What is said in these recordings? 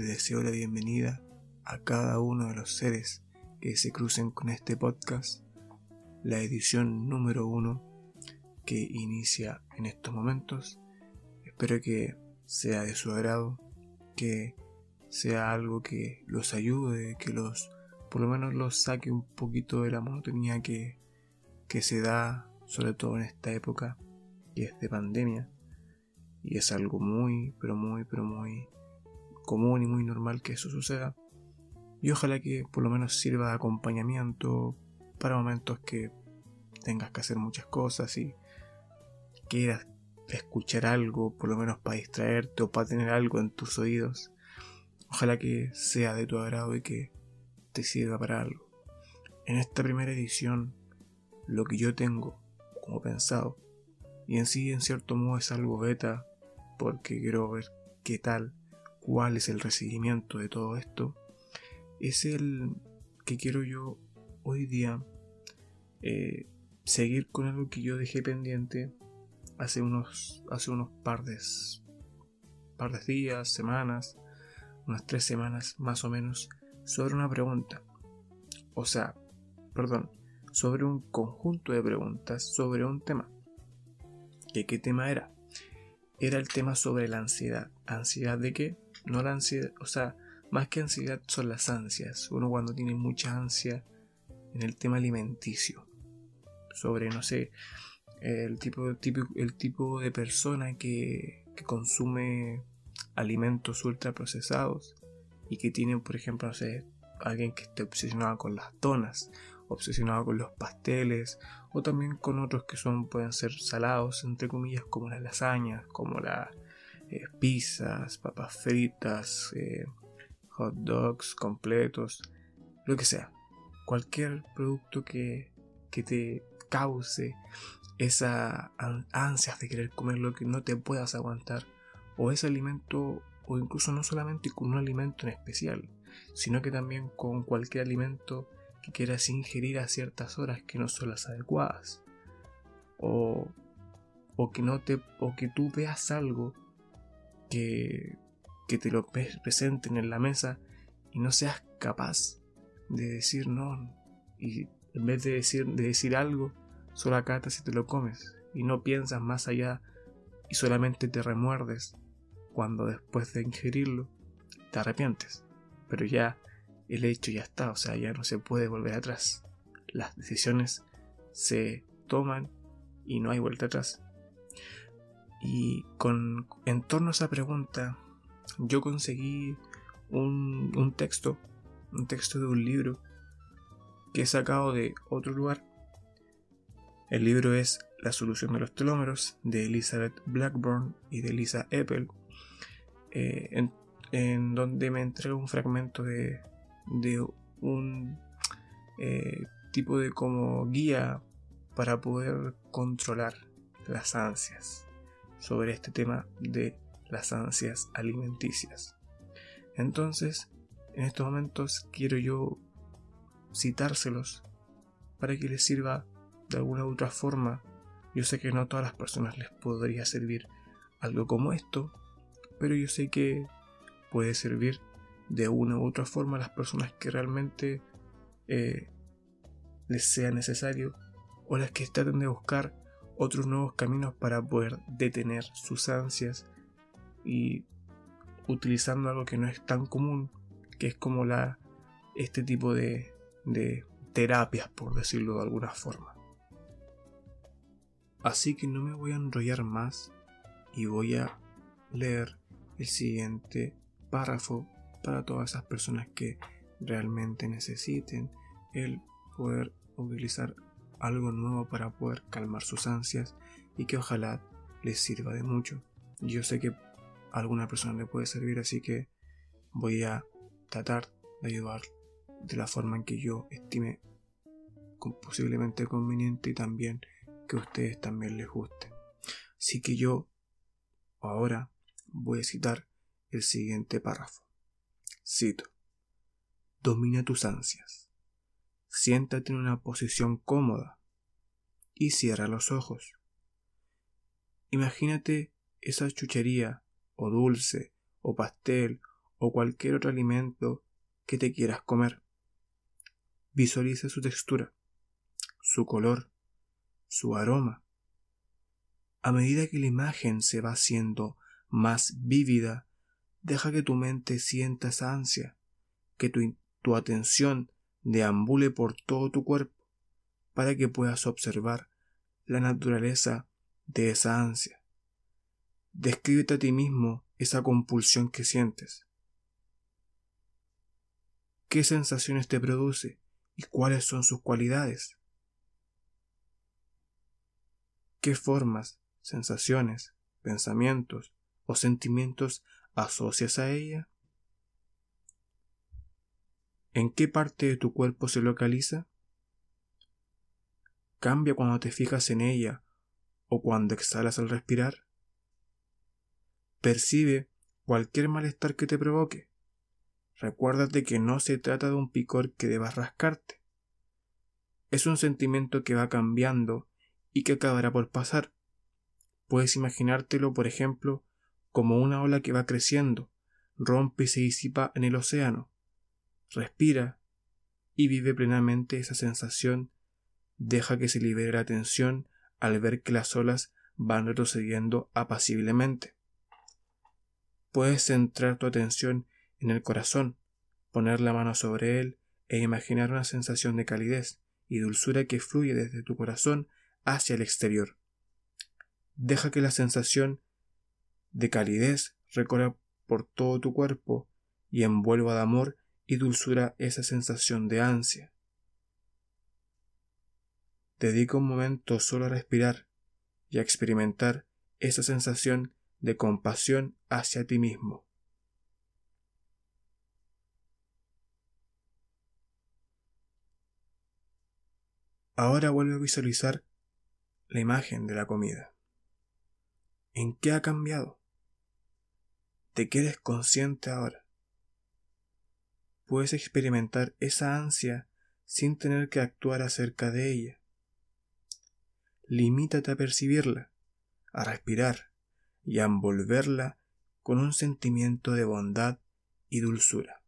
Le deseo la bienvenida a cada uno de los seres que se crucen con este podcast, la edición número uno que inicia en estos momentos. Espero que sea de su agrado, que sea algo que los ayude, que los por lo menos los saque un poquito de la monotonía que, que se da, sobre todo en esta época, y es de pandemia. Y es algo muy, pero muy, pero muy común y muy normal que eso suceda. Y ojalá que por lo menos sirva de acompañamiento para momentos que tengas que hacer muchas cosas y quieras escuchar algo, por lo menos para distraerte o para tener algo en tus oídos. Ojalá que sea de tu agrado y que te sirva para algo. En esta primera edición, lo que yo tengo como pensado, y en sí en cierto modo es algo beta, porque quiero ver qué tal, cuál es el recibimiento de todo esto, es el que quiero yo hoy día eh, seguir con algo que yo dejé pendiente hace unos, hace unos par de, par de días, semanas, unas tres semanas más o menos, sobre una pregunta. O sea, perdón, sobre un conjunto de preguntas sobre un tema. ¿Y qué tema era? Era el tema sobre la ansiedad. ¿Ansiedad de qué? No la ansiedad, o sea, más que ansiedad son las ansias. Uno cuando tiene mucha ansia en el tema alimenticio. Sobre, no sé, el tipo, tipo, el tipo de persona que, consume alimentos ultraprocesados y que tienen, por ejemplo, no sé, alguien que esté obsesionado con las donas, obsesionado con los pasteles, o también con otros que son, pueden ser salados, entre comillas, como las lasañas, como las eh, pizzas, papas fritas, eh, hot dogs completos, lo que sea. Cualquier producto que, que te cause esa ansias de querer comer lo que no te puedas aguantar, o ese alimento o incluso no solamente con un alimento en especial, sino que también con cualquier alimento que quieras ingerir a ciertas horas que no son las adecuadas. O, o que no te o que tú veas algo que, que te lo presenten en la mesa y no seas capaz de decir no y en vez de decir de decir algo solo acatas y te lo comes y no piensas más allá y solamente te remuerdes cuando después de ingerirlo te arrepientes. Pero ya el hecho ya está, o sea, ya no se puede volver atrás. Las decisiones se toman y no hay vuelta atrás. Y con en torno a esa pregunta, yo conseguí un, un texto, un texto de un libro que he sacado de otro lugar. El libro es La solución de los telómeros de Elizabeth Blackburn y de Lisa Eppel eh, en, donde me entrega un fragmento de, de un eh, tipo de como guía para poder controlar las ansias sobre este tema de las ansias alimenticias. Entonces, en estos momentos quiero yo citárselos para que les sirva de alguna u otra forma. Yo sé que no a todas las personas les podría servir algo como esto, pero yo sé que puede servir de una u otra forma a las personas que realmente eh, les sea necesario o las que traten de buscar otros nuevos caminos para poder detener sus ansias y utilizando algo que no es tan común, que es como la este tipo de, de terapias, por decirlo de alguna forma. Así que no me voy a enrollar más y voy a leer el siguiente párrafo para todas esas personas que realmente necesiten el poder utilizar algo nuevo para poder calmar sus ansias y que ojalá les sirva de mucho. Yo sé que a alguna persona le puede servir, así que voy a tratar de ayudar de la forma en que yo estime posiblemente conveniente y también que a ustedes también les guste. Así que yo ahora voy a citar el siguiente párrafo. Cito. Domina tus ansias. Siéntate en una posición cómoda y cierra los ojos. Imagínate esa chuchería o dulce o pastel o cualquier otro alimento que te quieras comer. Visualiza su textura, su color, su aroma. A medida que la imagen se va haciendo más vívida, deja que tu mente sienta esa ansia, que tu, tu atención deambule por todo tu cuerpo, para que puedas observar la naturaleza de esa ansia. Descríbete a ti mismo esa compulsión que sientes. ¿Qué sensaciones te produce y cuáles son sus cualidades? ¿Qué formas, sensaciones, pensamientos o sentimientos asocias a ella? ¿En qué parte de tu cuerpo se localiza? ¿Cambia cuando te fijas en ella o cuando exhalas al respirar? Percibe cualquier malestar que te provoque. Recuérdate que no se trata de un picor que debas rascarte. Es un sentimiento que va cambiando y que acabará por pasar. Puedes imaginártelo, por ejemplo, como una ola que va creciendo, rompe y se disipa en el océano. Respira y vive plenamente esa sensación. Deja que se libere la tensión al ver que las olas van retrocediendo apaciblemente. Puedes centrar tu atención en el corazón, poner la mano sobre él e imaginar una sensación de calidez y dulzura que fluye desde tu corazón hacia el exterior. Deja que la sensación de calidez recorra por todo tu cuerpo y envuelva de amor y dulzura esa sensación de ansia. Dedica un momento solo a respirar y a experimentar esa sensación de compasión hacia ti mismo. Ahora vuelve a visualizar la imagen de la comida. ¿En qué ha cambiado? ¿De qué consciente ahora? Puedes experimentar esa ansia sin tener que actuar acerca de ella. Limítate a percibirla, a respirar y a envolverla con un sentimiento de bondad y dulzura.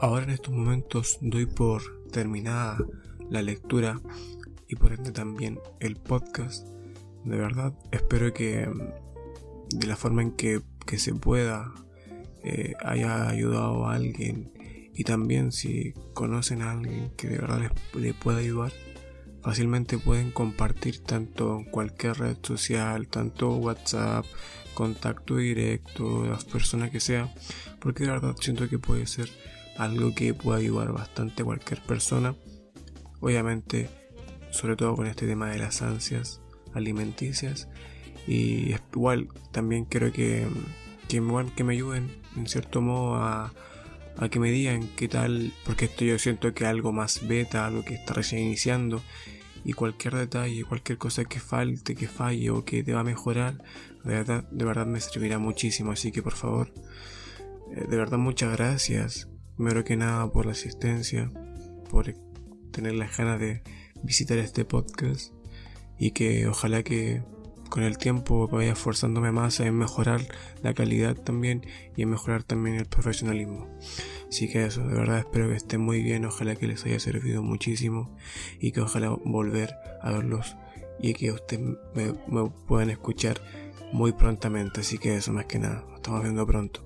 Ahora en estos momentos doy por terminada la lectura y por ende también el podcast. De verdad, espero que de la forma en que, se pueda eh, haya ayudado a alguien y también si conocen a alguien que de verdad les, les pueda ayudar, fácilmente pueden compartir tanto en cualquier red social, tanto WhatsApp, contacto directo, las personas que sea, porque de verdad siento que puede ser algo que puede ayudar bastante a cualquier persona. Obviamente, sobre todo con este tema de las ansias alimenticias. Y igual también creo que, que, que me ayuden en cierto modo a, a que me digan qué tal, porque esto yo siento que algo más beta, algo que está recién iniciando y cualquier detalle, cualquier cosa que falte, que falle o que deba mejorar, de verdad, de verdad me servirá muchísimo. Así que por favor, eh, de verdad muchas gracias Primero que nada por la asistencia, por tener las ganas de visitar este podcast y que ojalá que con el tiempo vaya esforzándome más en mejorar la calidad también y en mejorar también el profesionalismo. Así que eso, de verdad espero que estén muy bien, ojalá que les haya servido muchísimo y que ojalá volver a verlos y que ustedes me, puedan escuchar muy prontamente. Así que eso más que nada, nos estamos viendo pronto.